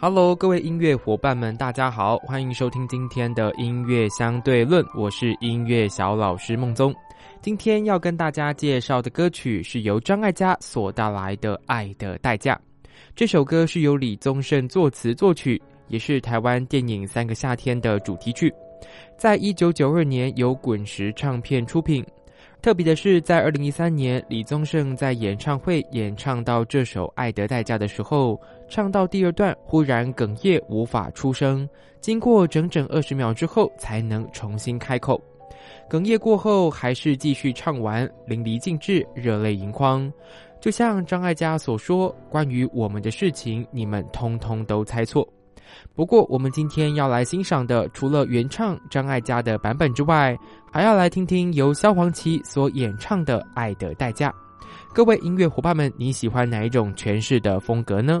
Hello，各位音乐伙伴们，大家好，欢迎收听今天的音乐相对论，我是音乐小老师孟宗。今天要跟大家介绍的歌曲是由张艾嘉所带来的《爱的代价》。这首歌是由李宗盛作词作曲，也是台湾电影《三个夏天》的主题曲，在一九九二年由滚石唱片出品。特别的是，在二零一三年，李宗盛在演唱会演唱到这首《爱的代价》的时候，唱到第二段，忽然哽咽，无法出声。经过整整二十秒之后，才能重新开口。哽咽过后，还是继续唱完，淋漓尽致，热泪盈眶。就像张艾嘉所说：“关于我们的事情，你们通通都猜错。”不过，我们今天要来欣赏的，除了原唱张艾嘉的版本之外，还要来听听由萧煌奇所演唱的《爱的代价》。各位音乐伙伴们，你喜欢哪一种诠释的风格呢？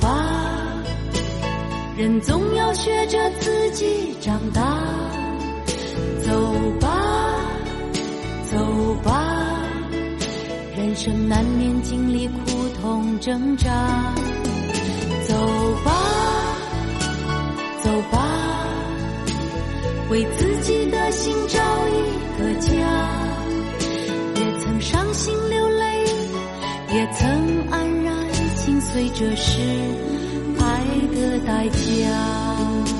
吧，人总要学着自己长大，走吧，走吧，人生难免经历苦痛挣扎，走吧。走吧，为自己的心找一个家。随着是爱的代价。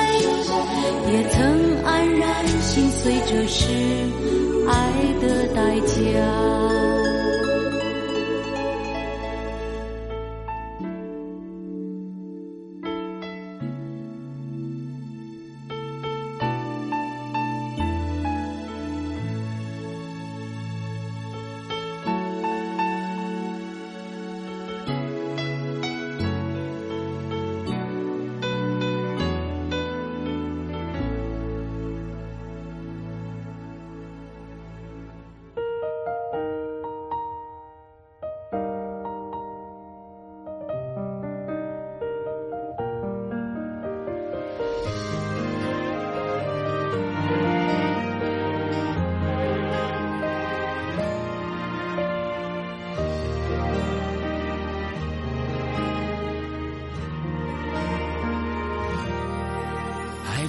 也曾黯然心碎，这是爱的代价。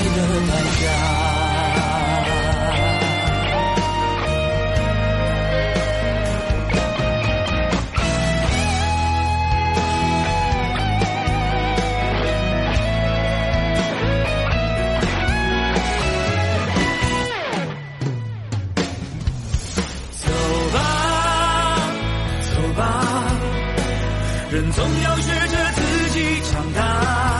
爱的代价。走吧，走吧，人总要学着自己长大。